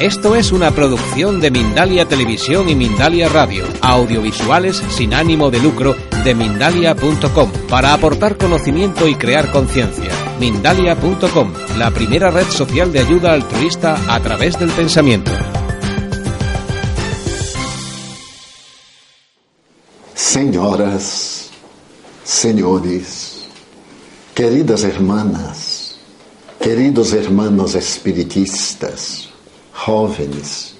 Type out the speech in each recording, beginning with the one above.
Esto es una producción de Mindalia Televisión y Mindalia Radio, audiovisuales sin ánimo de lucro de mindalia.com, para aportar conocimiento y crear conciencia. Mindalia.com, la primera red social de ayuda altruista a través del pensamiento. Senhoras, senhores, queridas hermanas, queridos hermanos espiritistas, jóvenes,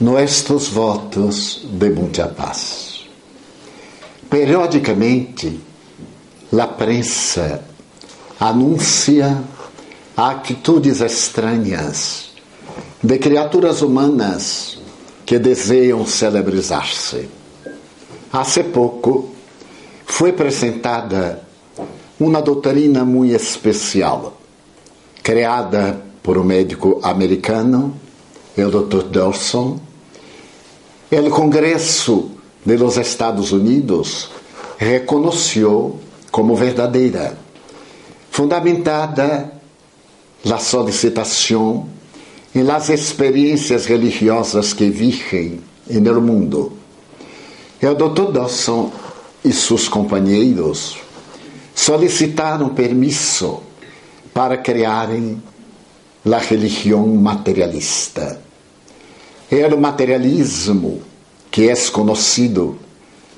nuestros votos de muita paz. Periodicamente, a prensa anuncia atitudes estranhas de criaturas humanas que desejam celebrizar-se. Há pouco foi apresentada uma doutrina muito especial, criada por um médico americano, o Dr. Dawson. O Congresso de los Estados Unidos reconheceu como verdadeira, fundamentada na solicitação em las experiências religiosas que vigem no mundo. O Dr. Dawson e seus companheiros solicitaram permisso para criarem a religião materialista. É o materialismo que é conhecido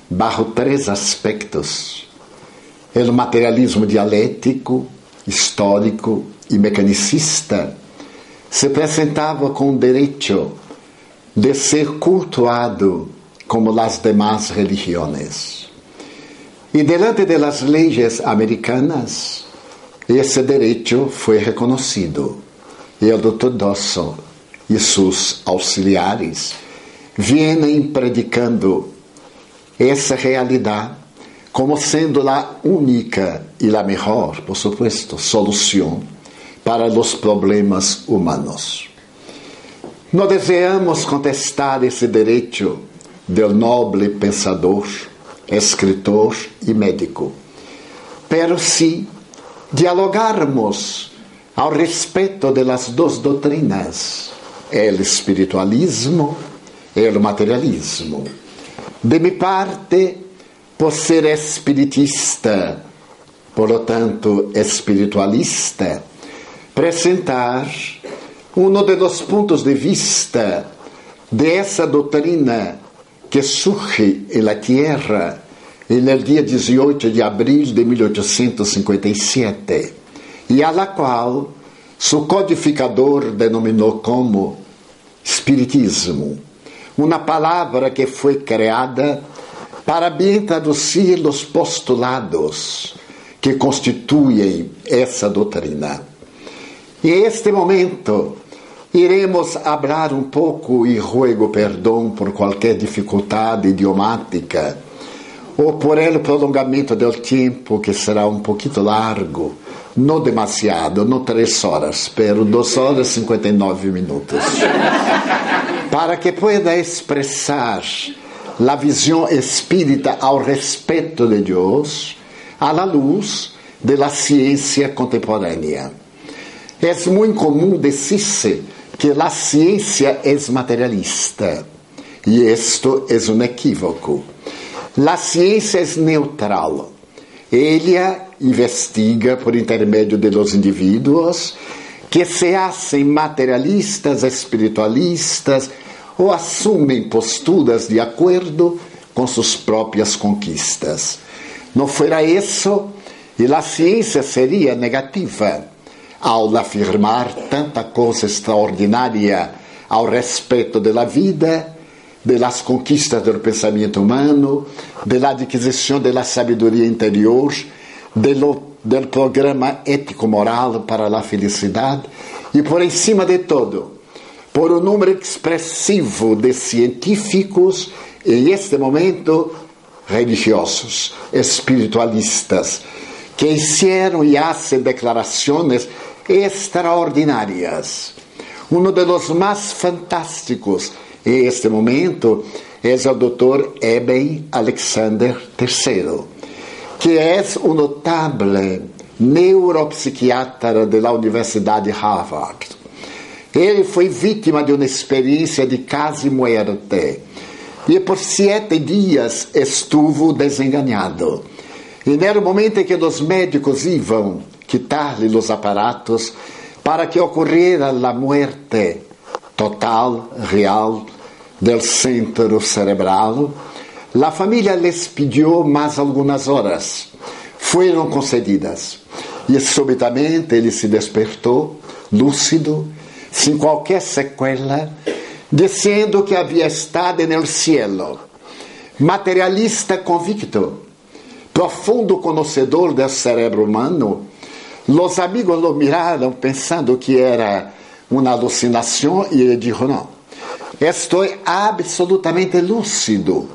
bajo três aspectos: o materialismo dialético, histórico e mecanicista se apresentava com o direito de ser cultuado como as demais religiões. E delante das leis americanas, esse direito foi reconhecido. E o Dr. Dawson e seus auxiliares vêm predicando essa realidade como sendo a única e a melhor, por supuesto, solução para os problemas humanos. Não devemos contestar esse direito do nobre pensador, escritor e médico, pero se dialogarmos ao respeito das duas doutrinas, o espiritualismo e o materialismo. De minha parte, por ser espiritista, por lo tanto espiritualista, apresentar um dos pontos de vista dessa doutrina que surge em la Tierra no dia 18 de abril de 1857 e a la qual seu codificador denominou como Espiritismo, uma palavra que foi criada para bem traduzir os postulados que constituem essa doutrina. E este momento iremos falar um pouco e ruego perdão por qualquer dificuldade idiomática ou por el prolongamento do tempo que será um pouquinho largo, não demasiado, não três horas, pero duas horas e 59 minutos, para que pueda expressar a visão espírita ao respeito de Deus à luz de la ciência contemporânea. É muito comum dizer que a ciência é materialista, e isto é um equívoco. A ciência é neutral. Ela investiga por intermédio de los indivíduos que se hacen materialistas, espiritualistas ou assumem posturas de acordo com suas próprias conquistas. Não fora isso, e a ciência seria negativa ao afirmar tanta coisa extraordinária ao respeito da vida de las conquistas do pensamento humano, de la adquisição da sabedoria interior, do programa ético-moral para a felicidade e, por em cima de todo, por um número expressivo de científicos em este momento religiosos, espiritualistas, que hicieron e hacen declarações extraordinárias. Um dos mais fantásticos em este momento é o Dr. Eben Alexander III, que é um notável neuropsiquiatra da Universidade Harvard, Ele foi vítima de uma experiência de quase muerte. E por sete dias estuvo desenganado. E era o momento em que os médicos iam quitar-lhe os aparatos para que ocorrera a muerte total, real, del centro cerebral, a família les pediu mais algumas horas. Foram concedidas. E subitamente ele se despertou, lúcido, sem qualquer sequela, dizendo que havia estado no cielo. Materialista convicto, profundo conhecedor do cérebro humano, os amigos lo miraram pensando que era uma alucinação e ele disse: Não, estou absolutamente lúcido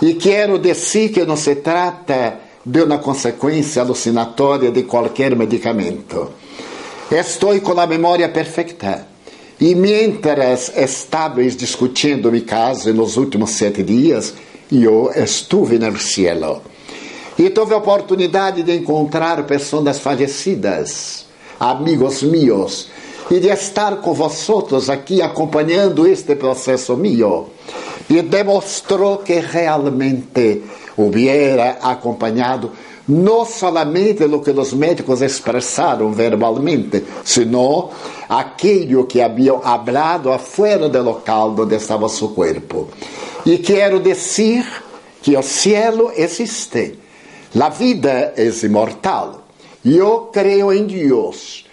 e quero dizer que não se trata de uma consequência alucinatória de qualquer medicamento. Estou com a memória perfeita. E mientras estáveis discutindo mi caso nos últimos sete dias, eu estive no cielo. E tive a oportunidade de encontrar pessoas falecidas, amigos meus, e de estar com vosotros aqui acompanhando este processo meu. E demonstrou que realmente hubiera acompanhado não somente o que os médicos expressaram verbalmente, sino aquilo que haviam hablado afuera do local onde estava seu corpo. E quero dizer que o cielo existe, a vida é imortal. Eu creio em Deus.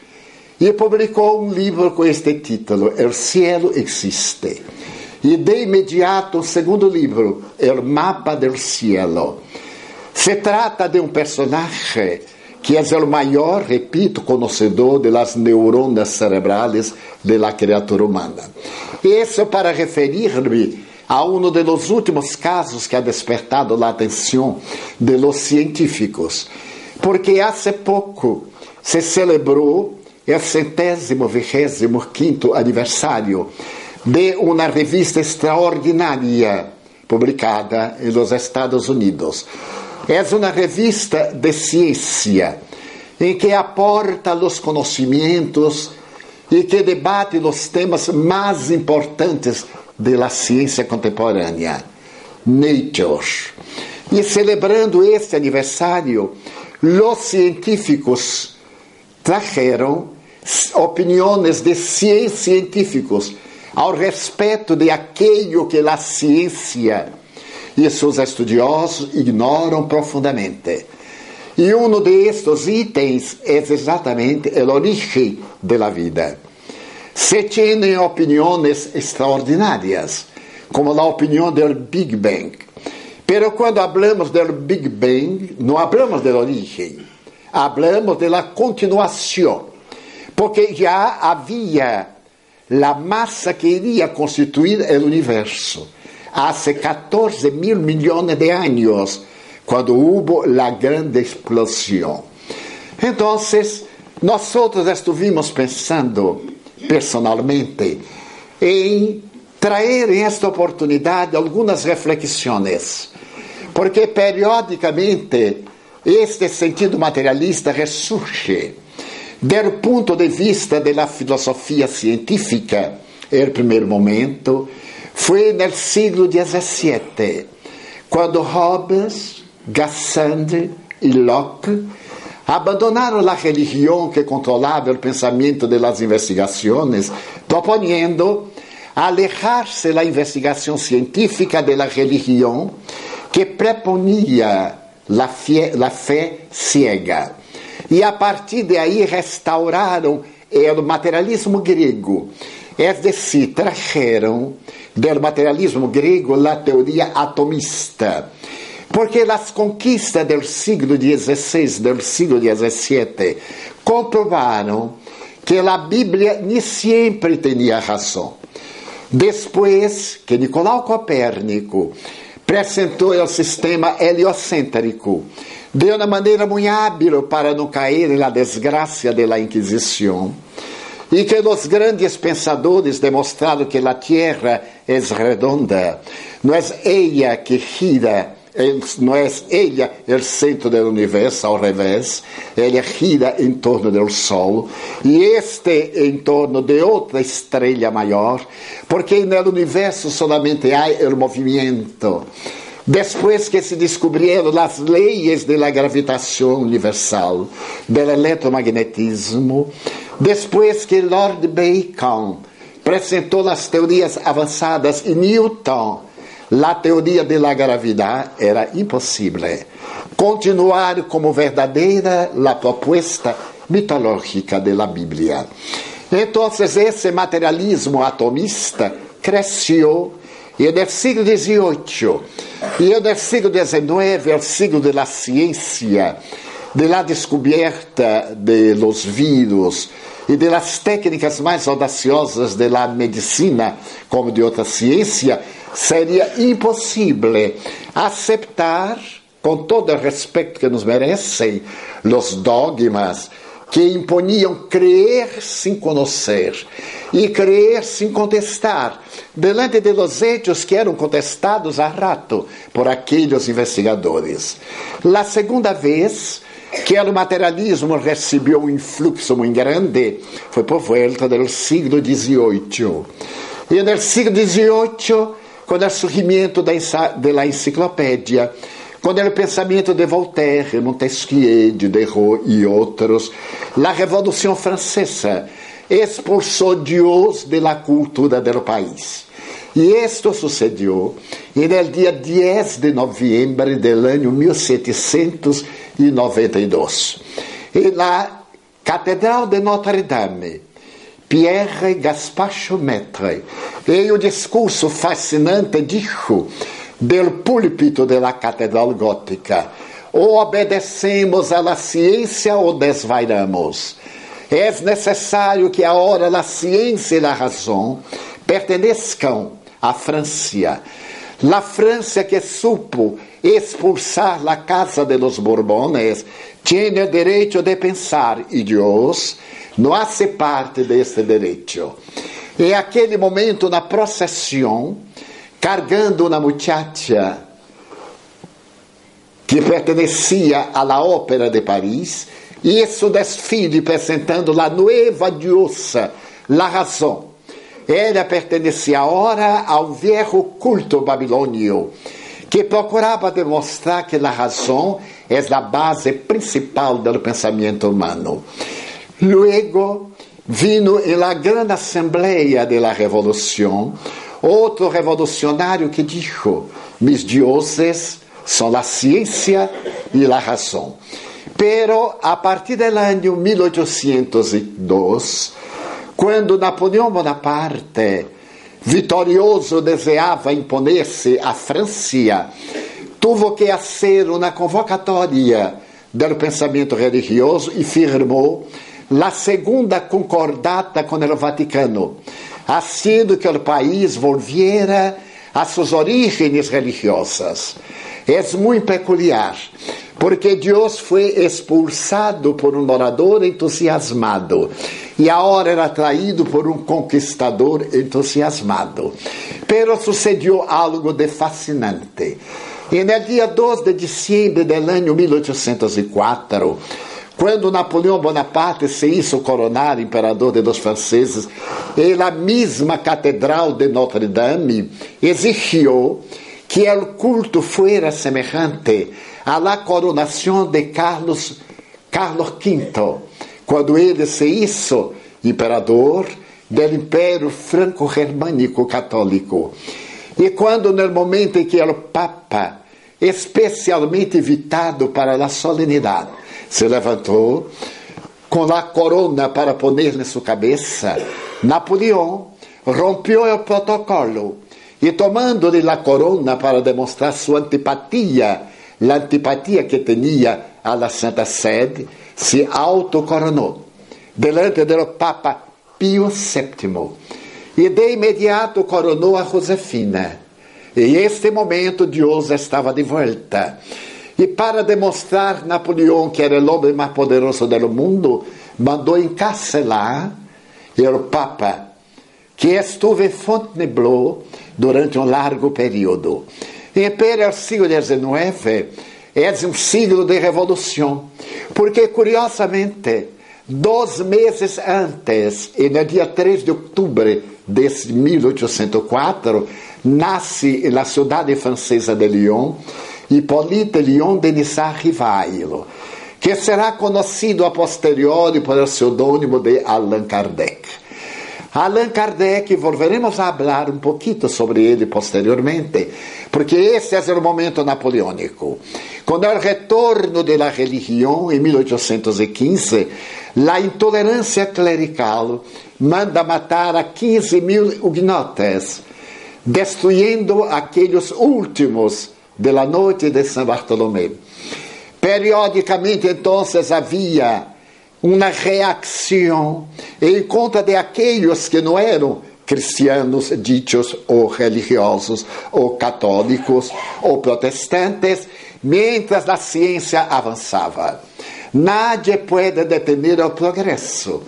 E publicou um livro com este título, El cielo existe. E de imediato, o segundo livro, El mapa del cielo. Se trata de um personagem que é o maior, repito, conhecedor das neuronas cerebrais da criatura humana. Isso para referir-me a um dos últimos casos que ha despertado a atenção de los científicos, porque há pouco se celebrou o centésimo vigésimo quinto aniversário de uma revista extraordinária publicada nos Estados Unidos. É uma revista de ciência em que aporta os conhecimentos e que debate os temas mais importantes da ciência contemporânea, Nature. E celebrando este aniversário, os científicos trajeron opiniões de científicos ao respeito de aquilo que a ciência e seus estudiosos ignoram profundamente. E um destes itens é exatamente a origem da vida. Se têm opiniões extraordinárias, como a opinião do Big Bang. Pero quando hablamos do Big Bang, não hablamos da origem, hablamos da continuação, porque já havia a massa que iria constituir o universo hace 14 mil millones de años, cuando hubo la grande explosión. Entonces, nosotros estuvimos pensando personalmente em trazer em esta oportunidade algumas reflexões, porque periodicamente este sentido materialista ressurge do ponto de vista da filosofia científica, em primeiro momento, foi no século XVII, quando Hobbes, Gassendi e Locke abandonaram a religião que controlava o pensamento das investigações, proponendo alejar-se da investigação científica da religião que preponia a fé, fé ciega. E a partir de aí restauraram o materialismo grego, é decir, trajeron del materialismo grego la teoria atomista. Porque as conquistas do século XVI, do século XVII, comprovaram que a Bíblia nem sempre tinha razão. Depois que Nicolau Copérnico apresentou o sistema heliocêntrico de uma maneira muito hábil para não cair na desgraça da Inquisição, e que os grandes pensadores demonstraram que a Terra é redonda, não é ela que gira não é ela o centro do universo, ao revés, ela gira em torno do Sol, e este em torno de outra estrela maior, porque no universo solamente há o movimento. Depois que se descobriram as leis da gravitação universal, do eletromagnetismo, depois que Lord Bacon apresentou as teorias avançadas e Newton a teoria da gravidade era impossível. Continuar como verdadeira a proposta mitológica da Bíblia. Então, esse materialismo atomista e no século XVIII e no século XIX, o século da ciência, da descoberta de vírus e das técnicas mais audaciosas da medicina, como de outra ciência, seria impossível aceitar, com todo o respeito que nos merecem, os dogmas que imponiam crer sem conhecer e crer sem contestar, delante de los hechos que eram contestados a rato por aqueles investigadores. La segunda vez que o materialismo recebeu um influxo muito grande foi por volta do século XVIII. E no século XVIII com o surgimento da enciclopédia, com o pensamento de Voltaire, Montesquieu, Diderot e outros, a Revolução Francesa expulsou Deus da cultura do país. E isto sucedeu no dia 10 de novembro do ano 1792. E na Catedral de Notre Dame, Pierre Gaspacho Maître, em um discurso fascinante, dijo del púlpito da Catedral Gótica: ou obedecemos à ciência ou desvairamos. É necessário que a hora da ciência e a razão pertençam à França. La França que supo expulsar a casa de los Borbones tinha o direito de pensar e Deus não hace parte desse direito. E aquele momento na procissão, carregando uma muchacha que pertencia à la Ópera de Paris, e seu desfile apresentando a nova diosa, la razão. Ela pertencia agora ao velho culto babilônio, que procurava demonstrar que a razão é a base principal do pensamento humano. Luego vino em la grande assembleia de la revolução outro revolucionário que dijo: mis dioses são a ciência e a razão. Pero a partir do ano 1802, quando Napoleão Bonaparte, vitorioso, desejava imponer-se à França, tuvo que fazer uma convocatória do pensamento religioso e firmou la segunda concordata con il Vaticano, haciendo que o país volviera a suas origens religiosas. É muito peculiar, porque Deus foi expulsado por um orador entusiasmado e agora era atraído por um conquistador entusiasmado. Pero sucedeu algo de fascinante. E no dia 2 de dezembro do ano 1804, quando Napoleão Bonaparte se hizo coronar imperador de los franceses, a mesma catedral de Notre Dame exigiu que o culto fuera semejante a la coronação de Carlos, Carlos V, quando ele se hizo imperador do Império Franco-Germânico Católico. E quando, no momento em que o Papa, especialmente invitado para a solenidade, se levantou com a corona para poner na sua cabeça. Napoleão rompeu o protocolo e, tomando-lhe a corona para demonstrar sua antipatia, a antipatia que tinha à Santa Sede, se autocoronou delante do Papa Pio VII e de imediato coronou a Josefina. E este momento Deus estava de volta. E para demonstrar Napoleão que era o homem mais poderoso do mundo, mandou encarcelar o Papa, que esteve em Fontainebleau durante um largo período. Império siglo XIX é um siglo de revolução, porque curiosamente, dois meses antes, e no dia 3 de outubro de 1804, nasce na cidade francesa de Lyon Hippolyte Lyon Denisard Rivailo, que será conhecido a posteriori por el pseudônimo de Allan Kardec. Allan Kardec, volveremos a falar um pouquinho sobre ele posteriormente, porque esse é o momento napoleônico. Com o retorno da religião em 1815, a intolerância clerical manda matar a 15 mil hugonotes, destruindo aqueles últimos de la noite de São Bartolomé. Periodicamente, então, havia uma reação em conta de aqueles que não eram cristianos ditos ou religiosos ou católicos ou protestantes, mientras a ciência avançava. Nadie pode detener o progresso.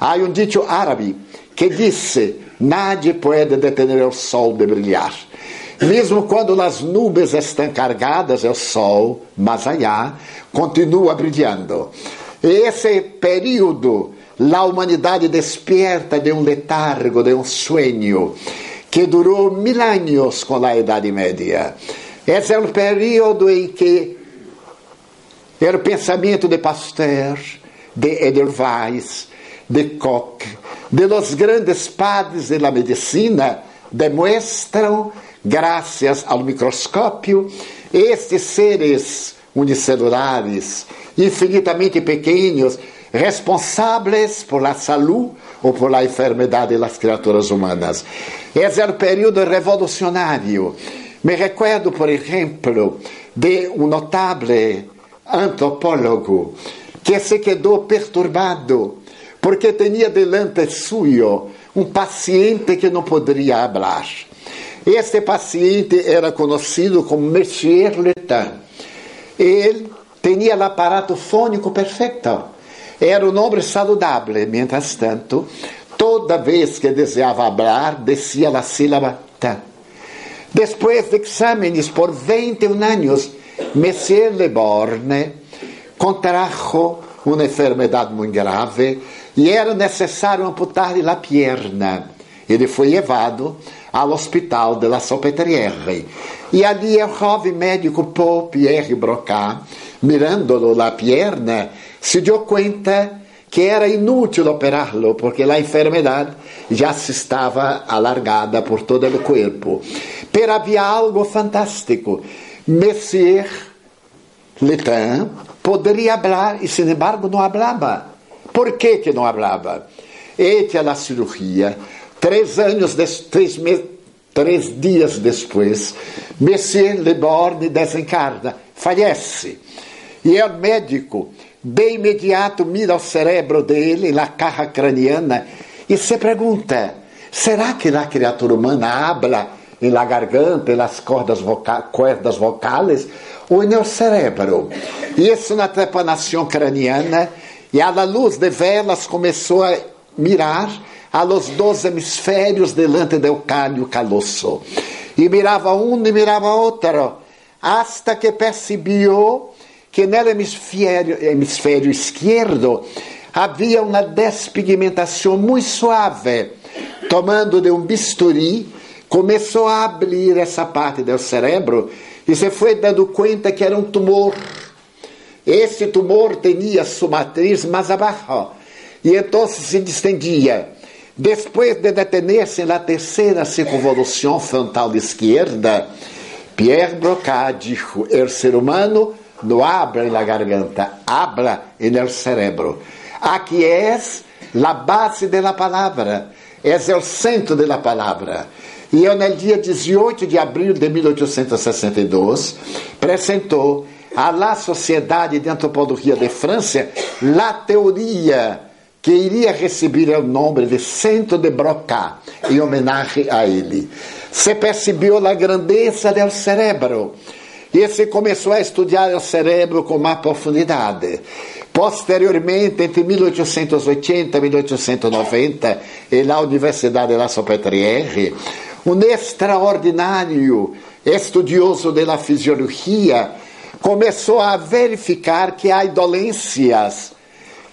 Há um dito árabe que disse: Nadie pode detener o sol de brilhar. Mesmo quando as nuvens estão carregadas, o sol, mais allá, continua brilhando. Esse período, a humanidade desperta de um letargo, de um sonho, que durou mil anos com a Idade Média. Esse é o período em que o pensamento de Pasteur, de Edelweiss, de Koch, de los grandes padres da medicina, demonstram, graças ao microscópio, estes seres unicelulares infinitamente pequenos, responsáveis por la salud ou por la enfermidade das criaturas humanas. Esse é o período revolucionário. Me recuerdo, por exemplo, de um notável antropólogo que se quedou perturbado porque tinha delante suyo um paciente que não poderia falar. Este paciente era conhecido como Monsieur Letin. Ele tinha o aparato fônico perfeito. Era um homem saudável, mientras tanto, toda vez que desejava falar, descia a sílaba tan. Depois de exámenes por 21 anos, Monsieur Le Borne contrajo uma enfermidade muito grave e era necessário amputar-lhe a perna. Ele foi levado ao hospital de la Salpêtrière. E ali o jovem médico Paul Pierre Broca mirándolo la pierna, se dio cuenta que era inútil operarlo porque a enfermedade já se estava alargada por todo o corpo. Pero havia algo fantástico. Monsieur Letin poderia falar e, sin embargo, não falava. Por que, que não falava? Hecha a cirurgia, três anos, três, meses, três dias depois, Monsieur Le Borne desencarna, falece. E o médico, de imediato, mira o cérebro dele, na carra craniana, e se pergunta: será que a criatura humana habla em la garganta, nas cordas voca cordas vocais, ou no cérebro? E isso na trepanação craniana, e à luz de velas começou a mirar a los hemisférios delante do calho caloso. E mirava um e mirava outro, hasta que percebeu que no hemisfério, hemisfério esquerdo havia uma despigmentação muito suave. Tomando de um bisturi, começou a abrir essa parte do cérebro e se foi dando conta que era um tumor. Esse tumor tinha sua matriz mais abaixo e então se distendia. Depois de detener-se na terceira circunvolução frontal esquerda, Pierre Broca dijo: o ser humano no habla en la garganta, habla en el cerebro. Aquí es la base de la palabra, es el centro de la palabra. E eu, no dia 18 de abril de 1862, apresentou à Sociedade de Antropologia de França a teoria que iria receber o nome de Centro de Broca, em homenagem a ele. Se percebeu a grandeza do cérebro e se começou a estudar o cérebro com mais profundidade. Posteriormente, entre 1880 e 1890, na Universidade de La Salpêtrière, um extraordinário estudioso da fisiologia, começou a verificar que há dolências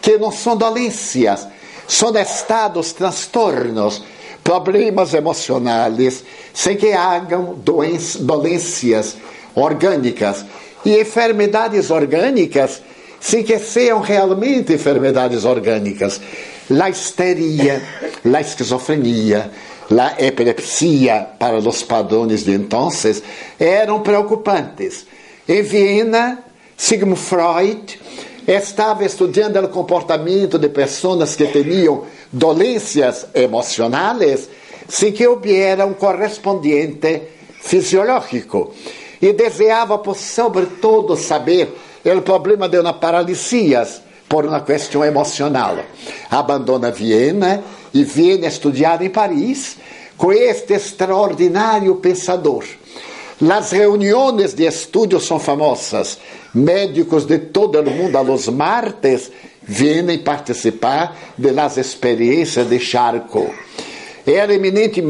que não são dolências, são estados, transtornos, problemas emocionais, sem que hajam dolências orgânicas e enfermidades orgânicas sem que sejam realmente enfermidades orgânicas. A histeria, a esquizofrenia, a epilepsia, para os padrões de então, eram preocupantes. Em Viena, Sigmund Freud estava estudando o comportamento de pessoas que tinham dolências emocionais sem que houvesse um correspondente fisiológico. E desejava, sobretudo, saber o problema de uma paralisia por uma questão emocional. Abandona Viena e vem estudar em Paris com este extraordinário pensador. As reuniões de estudo são famosas. Médicos de todo o mundo, a los martes, vêm participar das experiências de Charcot. O eminente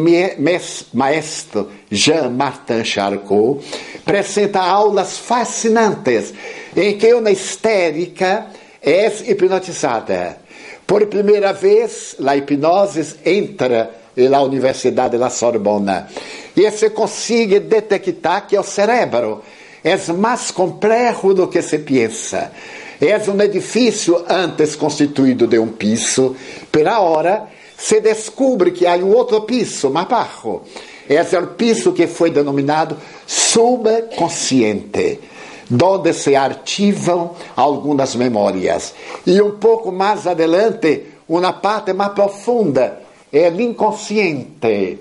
maestro Jean-Martin Charcot apresenta aulas fascinantes em que uma histérica é hipnotizada. Por primeira vez, a hipnose entra na Universidade da Sorbona e se consegue detectar que o cérebro é mais complexo do que se pensa. É um edifício antes constituído de um piso, por hora se descobre que há um outro piso mais baixo. É o piso que foi denominado subconsciente onde se arquivam algumas memórias. E um pouco mais adelante, uma parte mais profunda é o inconsciente.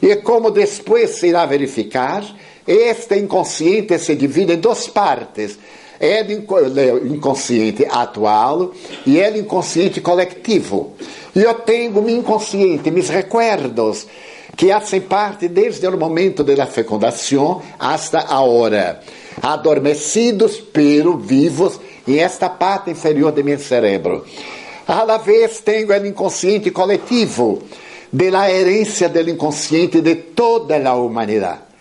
E como depois se irá verificar, este inconsciente se divide em duas partes. É o inconsciente atual e é o inconsciente coletivo. E eu tenho meu inconsciente, meus recuerdos, que fazem parte desde o momento da fecundação hasta a hora adormecidos, pero vivos em esta parte inferior de meu cérebro. A la vez tenho o inconsciente coletivo, de la herência do inconsciente de toda a humanidade.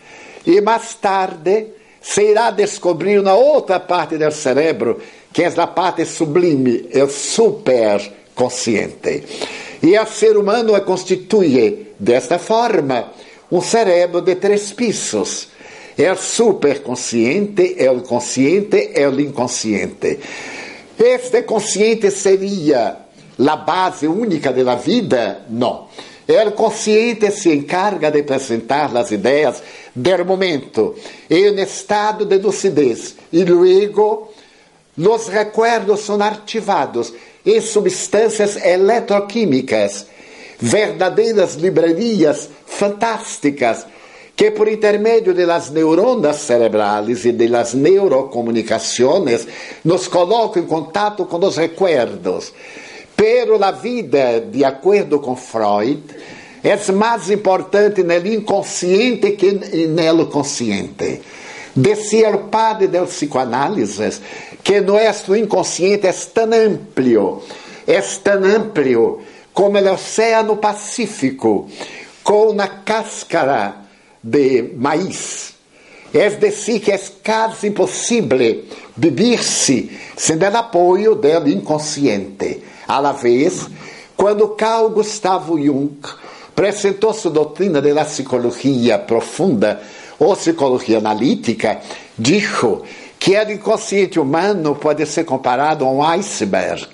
E mais tarde se irá descobrir uma outra parte do cérebro, que é a parte sublime, o superconsciente. E o ser humano constitui, desta forma, um cérebro de três pisos é o superconsciente, é o consciente, é o inconsciente. Este consciente seria a base única da vida? Não. O consciente se encarga de apresentar as ideias do momento em estado de lucidez e luego os recuerdos são arquivados em substâncias eletroquímicas, verdadeiras livrarias fantásticas que por intermédio de las neuronas cerebrales e de las neurocomunicações nos colocam em contato com os recuerdos. Pero a vida, de acordo com Freud, é mais importante no inconsciente que no consciente. Decía o padre del psicoanálisis que nosso inconsciente é tão amplio, é tão amplio como o Oceano Pacífico, com uma cáscara de maíz. Es decir, que es casi imposible vivir-se sem o apoio do inconsciente. A la vez, quando Carl Gustavo Jung apresentou sua doutrina da psicologia profunda ou psicologia analítica, dijo que o inconsciente humano pode ser comparado a um iceberg.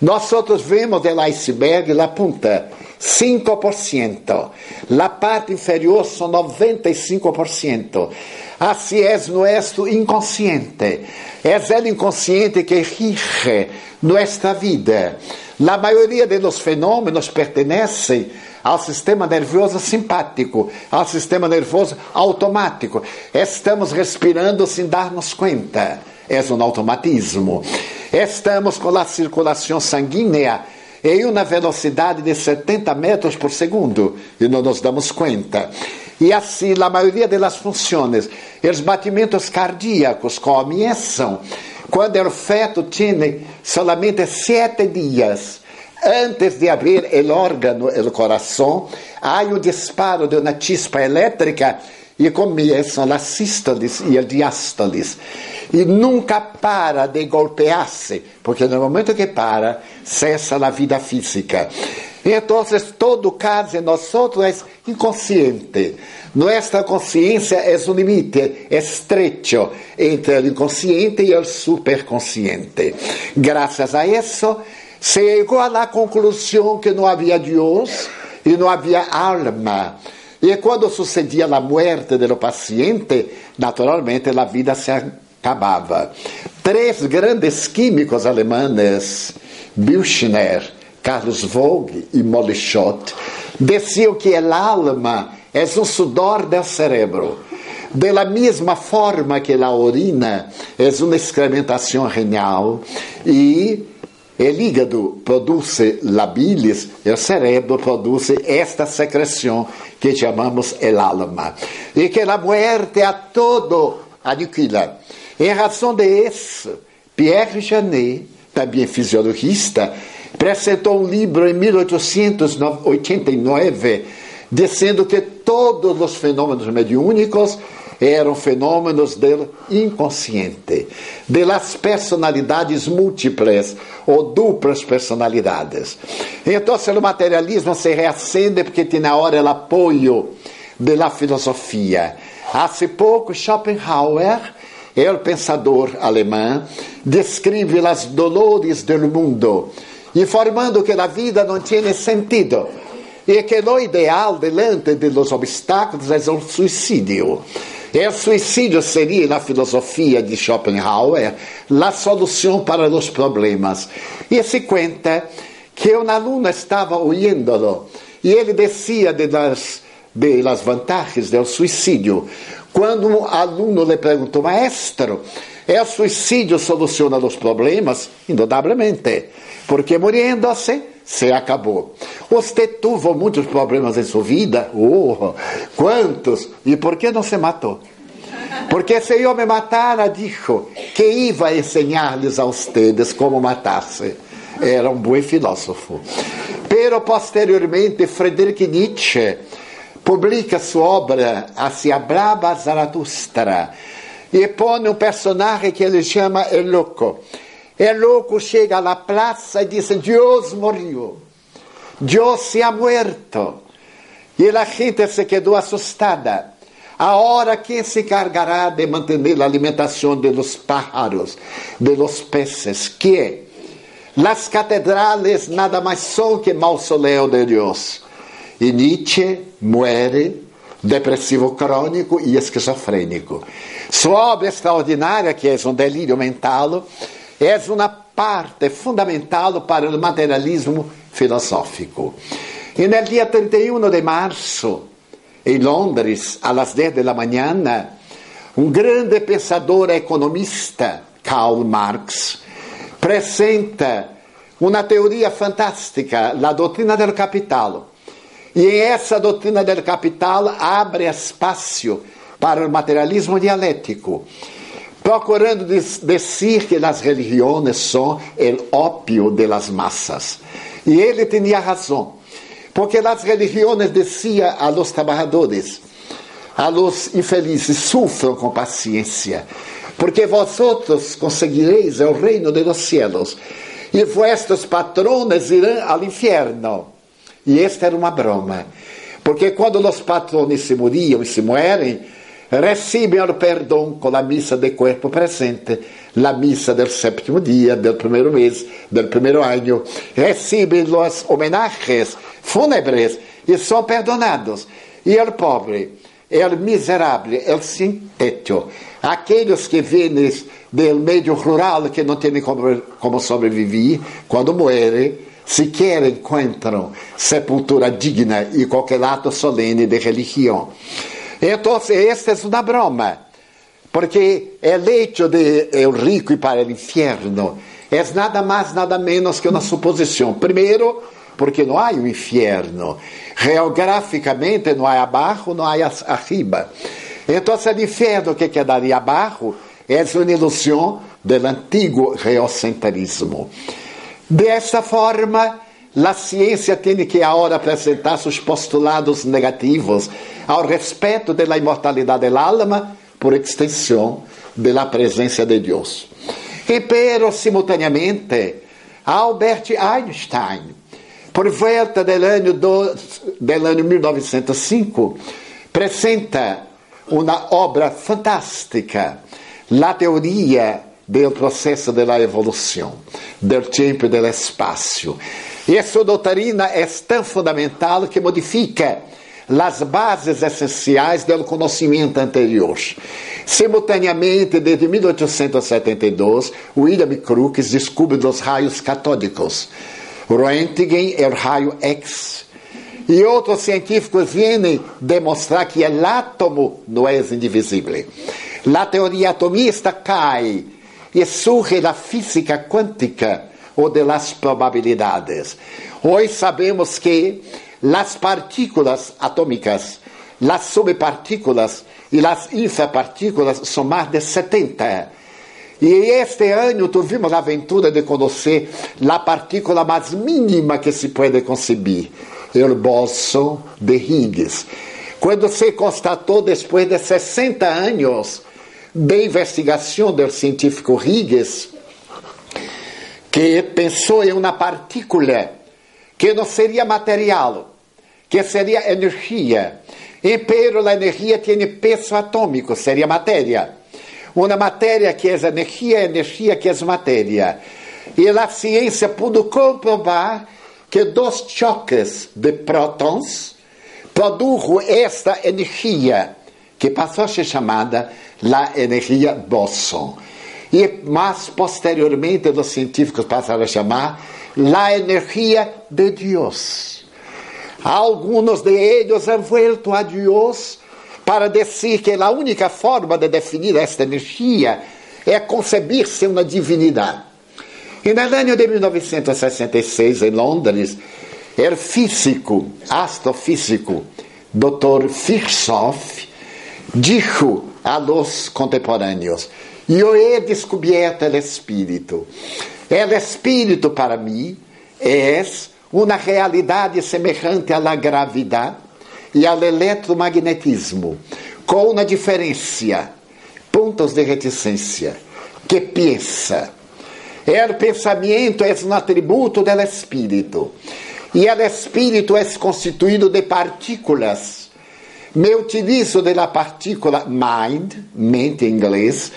Nós outros vemos o iceberg na ponta 5%. La parte inferior são 95%. Assim é nosso inconsciente. É o inconsciente que rige nossa vida. A maioria dos fenômenos pertenecem ao sistema nervoso simpático, ao sistema nervoso automático. Estamos respirando sem darmos conta. É um automatismo. Estamos com a circulação sanguínea em uma velocidade de 70 metros por segundo e não nos damos conta. E assim, a maioria das funções, os batimentos cardíacos começam quando o feto tem solamente sete dias. antes de abrir el órgano, el corazón, hay un disparo de una chispa eléctrica e começam as sístoles e a diástoles. E nunca para de golpear-se, porque no momento que para, cessa a vida física. Então, todo caso em nós é inconsciente. Nossa consciência é um limite estreito entre o inconsciente e o superconsciente. Graças a isso, se chegou à conclusão que não havia Deus e não havia alma. E quando sucedia a morte do paciente, naturalmente a vida se acabava. Três grandes químicos alemães, Büchner, Carlos Vogue e Moleschott, diziam que a alma é um sudor do cérebro. De la mesma forma que a urina é uma excrementação renal e o hígado produz la bilis, o cérebro produz esta secreção que chamamos el alma. E que a muerte a todo aniquila. Em razão de isso, Pierre Janet, também fisiologista, apresentou um livro em 1889 dizendo que todos os fenômenos mediúnicos eram fenômenos do inconsciente, de las personalidades múltiplas ou duplas personalidades. Então, o materialismo se reacende porque tem na hora o apoio da filosofia. Há pouco, Schopenhauer, o pensador alemão, descreve as dolores do mundo, informando que a vida não tem sentido e que o ideal delante de los obstáculos é o suicídio. O suicídio seria, na filosofia de Schopenhauer, a solução para os problemas. E se conta que um aluno estava ouvindo-lo e ele dizia de las, de vantagens do suicídio. Quando um aluno lhe perguntou, maestro, é o suicídio soluciona os problemas? Indudablemente, porque morrendo-se se acabou. Você teve muitos problemas em sua vida? Oh, quantos? E por que não se matou? Porque se eu me matara, dijo que ia ensinar-lhes a vocês como matar-se. Era um bom filósofo. Pero posteriormente, Friedrich Nietzsche publica sua obra A se Brava Zaratustra e põe um personagem que ele chama El Louco. El Louco chega à praça e diz: Deus morreu. Deus se ha muerto. E a gente se quedou assustada. Ahora, quem se encargará de manter a alimentação de los pájaros, de los peces? Que las catedrales nada mais são que mausoleo de Deus. E Nietzsche muere depressivo crônico e esquizofrênico. Sua obra extraordinária, que é um delírio mental, é uma parte fundamental para o materialismo filosófico. E no dia 31 de março, em Londres, às 10 da manhã, um grande pensador economista, Karl Marx, apresenta uma teoria fantástica, a doutrina do capital. E essa doutrina do capital abre espaço para o materialismo dialético procurando dizer que as religiões são o ópio de las massas. E ele tinha razão, porque as religiões diziam a los trabalhadores, a los infelizes, sufram com paciência, porque vosotros conseguireis o reino de los cielos, e vuestros patrones irão ao inferno. E esta era uma broma, porque quando os patrones se moriam e se muerem, recebem o perdão com a missa de corpo presente, a missa do sétimo dia, do primeiro mês, do primeiro ano, recebem as homenagens fúnebres e são perdonados. E o pobre, o miserável, o teto, aqueles que vêm do meio rural que não têm como, como sobreviver, quando morrem, sequer encontram sepultura digna e qualquer ato solene de religião. Então, esta é uma broma, porque o hecho de o rico ir para o inferno é nada mais, nada menos que uma suposição. Primeiro, porque não há um inferno. Geograficamente não há abaixo, não há arriba. Então, o inferno que quedaria abaixo é uma ilusão do antigo geocentrismo. Desta forma, a ciência tem que agora apresentar seus postulados negativos ao respeito da imortalidade da alma, por extensão da presença de Deus. E pero, simultaneamente, Albert Einstein, por volta do ano, do, do ano 1905, apresenta uma obra fantástica, La teoria do processo da evolução, do tempo e do espaço. E essa doutrina é tão fundamental que modifica as bases essenciais do conhecimento anterior. Simultaneamente, desde 1872, William Crookes descobre os raios catódicos. Röntgen é o raio X. E outros científicos vêm demonstrar que o átomo não é indivisível. A teoria atomista cai e surge da física quântica ou das probabilidades. Hoje sabemos que as partículas atômicas, as subpartículas e as infrapartículas são mais de 70. E este ano tivemos a aventura de conhecer a partícula mais mínima que se pode conceber, o bóson de Higgs. Quando se constatou, depois de 60 anos de investigação do científico Higgs, que pensou em uma partícula que não seria material, que seria energia. E pero a energia tem peso atômico, seria matéria. Uma matéria que é energia, energia que é matéria. E a ciência pôde comprovar que dois choques de prótons produzem esta energia, que passou a ser chamada a energia Boson. E mais posteriormente os científicos passaram a chamar a energia de Deus. Alguns de eles han vuelto a Deus para dizer que a única forma de definir esta energia é concebir-se uma divindade. E no ano de 1966, em Londres, o físico, astrofísico, Dr. Firshoff, disse a los contemporâneos: Eu he descoberto o Espírito. O Espírito para mim é uma realidade semelhante à gravidade e ao eletromagnetismo, com uma diferença, pontos de reticência, que pensa. O pensamento é um atributo do Espírito. E o Espírito é constituído de partículas. Me utilizo da partícula mind, mente em inglês,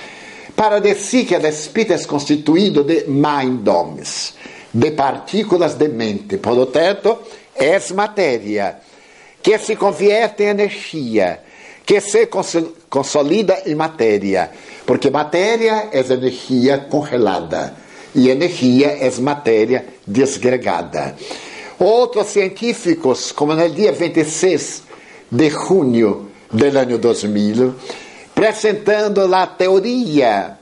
para dizer que o espírito é constituído de mindomes, de partículas de mente. Por é matéria que se convierte em energia, que se consolida em matéria, porque matéria é energia congelada e energia é matéria desgregada. Outros científicos, como no dia 26 de junho do ano 2000, apresentando a teoria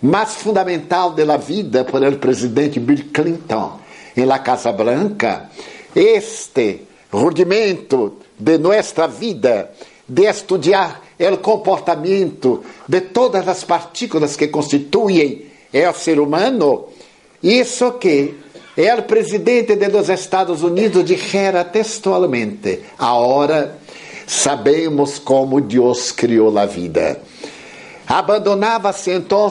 mais fundamental da vida por el presidente Bill Clinton em la Casa Branca, este rudimento de nossa vida de estudar o comportamento de todas as partículas que constituem o ser humano, isso que o presidente dos Estados Unidos dijera textualmente, agora sabemos como Deus criou a vida. Abandonava-se então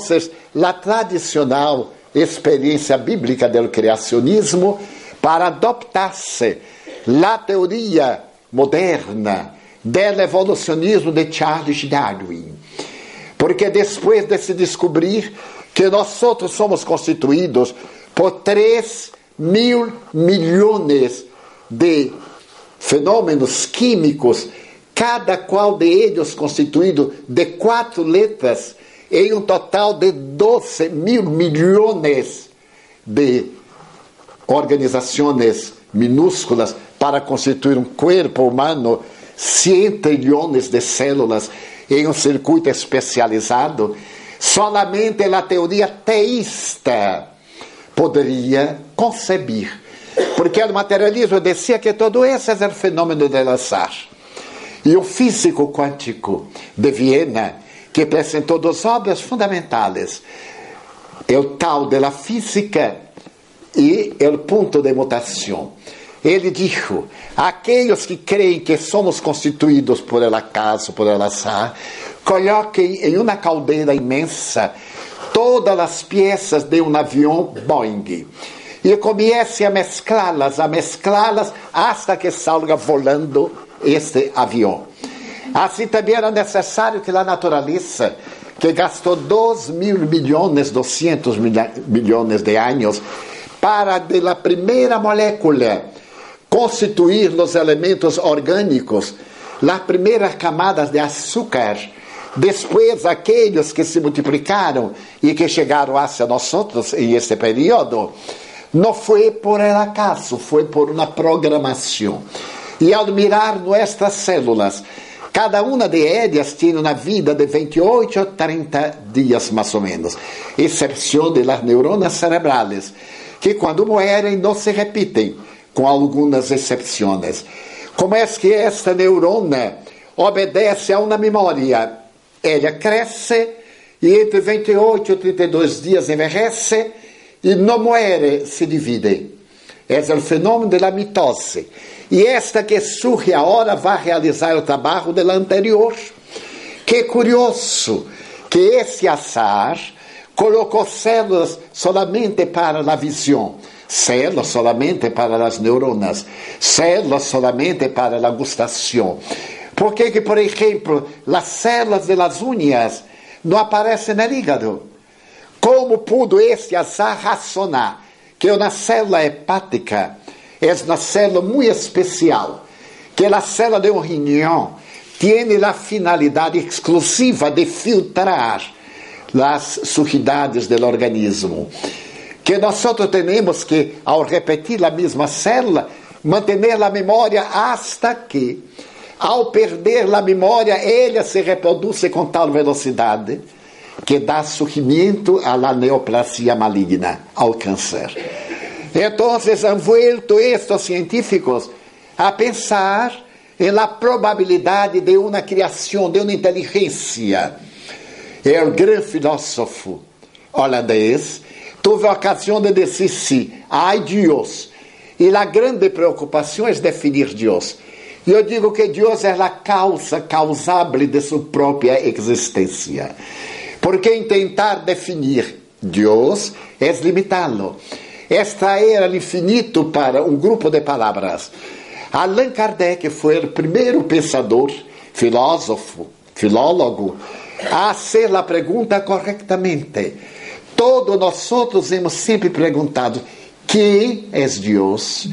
a tradicional experiência bíblica do criacionismo para adoptar-se a teoria moderna do evolucionismo de Charles Darwin. Porque depois de se descobrir que nós outros somos constituídos por 3 mil milhões de fenômenos químicos cada qual de eles constituído de quatro letras, em um total de 12 mil milhões de organizações minúsculas para constituir um corpo humano, 100 trilhões de células em um circuito especializado, solamente a teoria teísta poderia conceber. Porque o materialismo dizia que todo esse é o fenômeno do azar. E o físico quântico de Viena, que apresentou duas obras fundamentais, o tal da física e o ponto de mutação. Ele disse: aqueles que creem que somos constituídos por el acaso, por el azar, coloquem em uma caldeira imensa todas as peças de um avião Boeing e comece a mesclá-las, a mesclá-las, hasta que salga volando este avião. Assim também era necessário que a natureza, que gastou 2 mil milhões, 200 milhões de anos, para de la primeira molécula constituir os elementos orgânicos, as primeiras camadas de açúcar, depois aqueles que se multiplicaram e que chegaram a nós outros em este período, não foi por acaso, foi por uma programação. E ao mirar células, cada uma de elas tem uma vida de 28 a 30 dias mais ou menos, exceção de las neuronas cerebrales, que quando morrem não se repetem, com algumas exceções. Como é que esta neurona obedece a uma memória? Ela cresce e entre 28 e 32 dias envelhece e não morre, se divide. É o fenômeno da mitose. E esta que surge agora vai realizar o trabalho da anterior. Que curioso que esse azar colocou células solamente para a visão, células solamente para as neuronas, células solamente para a gustação. Por que, por exemplo, as células das unhas não aparecem no hígado? Como pudo esse azar razonar que uma célula hepática é uma célula muito especial, que a célula de um riñón tem a finalidade exclusiva de filtrar as sujidades do organismo. Que nós temos que, ao repetir a mesma célula, manter a memória hasta que, ao perder a memória, ela se reproduz com tal velocidade que dá surgimento à neoplasia maligna, ao câncer. Então, han vuelto estes científicos a pensar em la probabilidade de uma criação, de uma inteligência. E o grande filósofo holandês teve a ocasião de dizer sim, ai Deus. E a grande preocupação é definir. E eu digo que Deus é a causa causable de sua própria existência. Porque tentar definir Deus é limitá-lo extrair o infinito para um grupo de palavras. Allan Kardec foi o primeiro pensador, filósofo, filólogo, a fazer a pergunta corretamente. Todos nós outros hemos sempre perguntado: quem é Deus?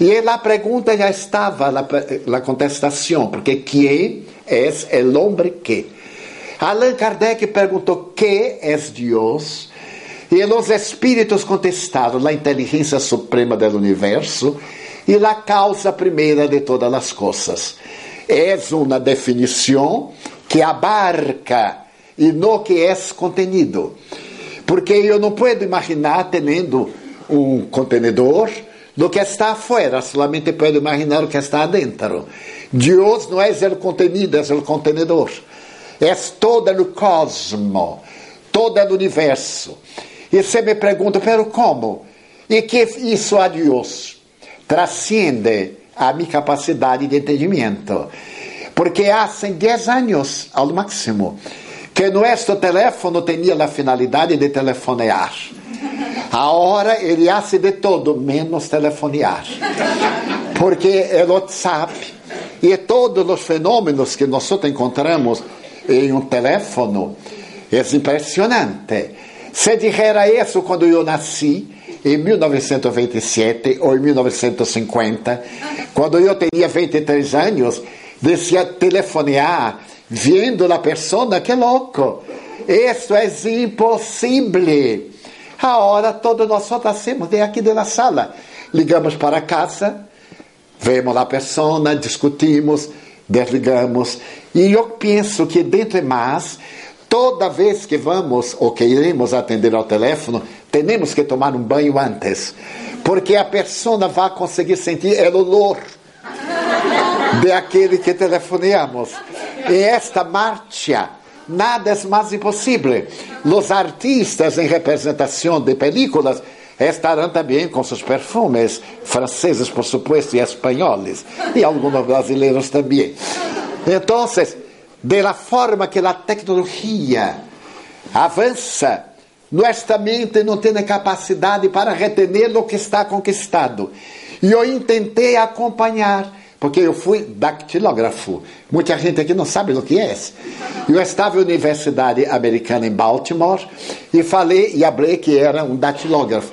E a pergunta já estava, a contestação, porque quem é o homem que? Allan Kardec perguntou: que é Deus? E os espíritos contestaram a inteligência suprema do universo e a causa primeira de todas as coisas. É uma definição que abarca e não que é contenido. Porque eu não posso imaginar tendo um contenedor do que está afuera, solamente posso imaginar o que está dentro. Deus não é o contenido, é o contenedor. É todo o cosmo, todo o universo. E você me pergunta, pero como? E que isso a Deus transcende a minha capacidade de entendimento. Porque há 10 anos, ao máximo, que nosso telefone tinha a finalidade de telefonear. Agora ele hace de todo, menos telefonear. Porque o WhatsApp e todos os fenômenos que nós encontramos em um telefone é impressionante. Se dijera isso quando eu nasci, em 1927 ou em 1950, quando eu tinha 23 anos, decía telefonear vendo a pessoa, que louco! Isso é impossível. Agora todos nós hacemos de aqui da sala. Ligamos para casa, vemos a pessoa, discutimos, desligamos. E eu penso que dentro de nós Toda vez que vamos ou que iremos atender ao telefone, temos que tomar um banho antes, porque a pessoa vai conseguir sentir o olor de aquele que telefoneamos. E esta marcha, nada é mais impossível. Os artistas em representação de películas estarão também com seus perfumes, franceses, por supuesto, e espanhóis, e alguns brasileiros também. Então, de la forma que a tecnologia avança, nossa mente não tem capacidade para retener o que está conquistado. E eu tentei acompanhar, porque eu fui dactilógrafo. Muita gente aqui não sabe o que é. Eu estava na Universidade Americana em Baltimore e falei e falei que era um datilógrafo.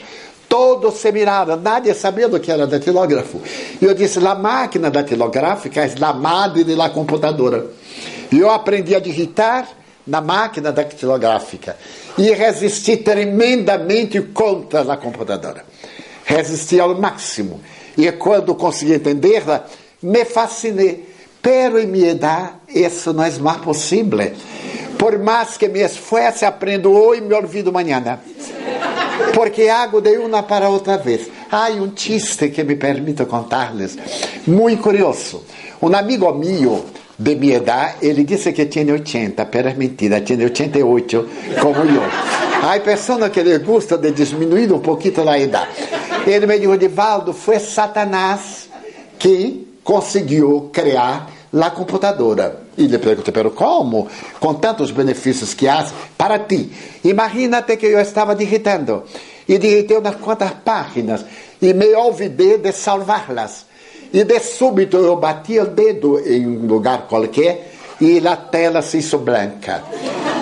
Todos se miraram, nadie sabia do que era datilógrafo. E eu disse: a máquina datilográfica é a madre da computadora. E eu aprendi a digitar na máquina datilográfica e resisti tremendamente contra a computadora. Resisti ao máximo. E quando consegui entendê-la, me fascinei. Pero em minha idade, isso não é mais possível. Por mais que me esforce, aprendo hoje e me olvido amanhã. Porque hago de uma para outra vez. Há um chiste que me permito contar-lhes, muito curioso. Um amigo meu de minha idade, ele disse que tinha 80, pero é mentira, tinha 88, como eu. Há pessoas que lhe gusta de diminuir um pouquinho a idade. Ele me disse, Divaldo, foi Satanás que conseguiu criar a computadora. E lhe perguntei, pero como? Com tantos benefícios que há para ti. Imagínate que eu estava digitando. E digitei umas quantas páginas. E me olvidei de salvá-las. E de súbito eu bati o dedo em um lugar qualquer e a tela se hizo branca.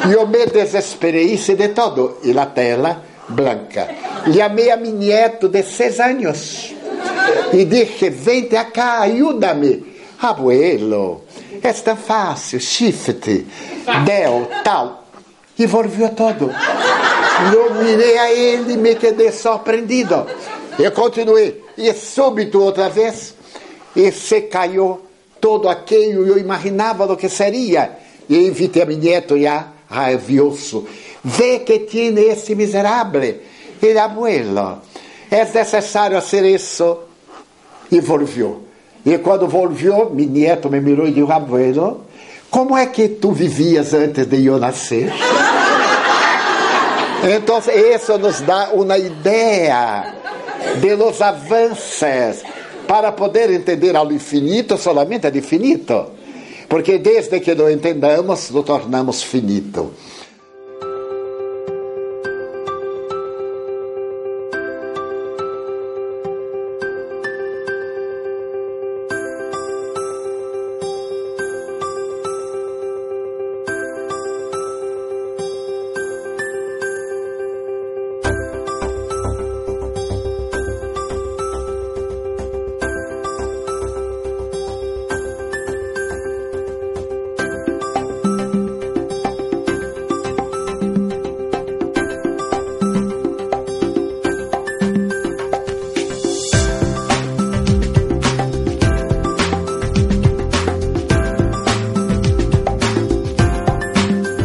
E eu me desesperei de todo. E a tela branca. Llamei a mi nieto de seis anos e dije: Vente acá, ajuda-me. Abuelo, é tão fácil, shift, del, tal. E volviu todo. Eu mirei a ele e me quedei surpreendido. Eu continuei. E súbito outra vez, e se caiu todo aquilo eu imaginava o que seria. E invitei a mi nieto já, rabioso. Vê que tiene esse miserável. Ele, abuelo, é necessário fazer isso. E volviu. E quando volviu, meu neto me mirou e disse, abuelo, como é que tu vivias antes de eu nascer? então, isso nos dá uma ideia de los avanços para poder entender ao infinito solamente é infinito. Porque desde que lo entendamos, lo tornamos finito.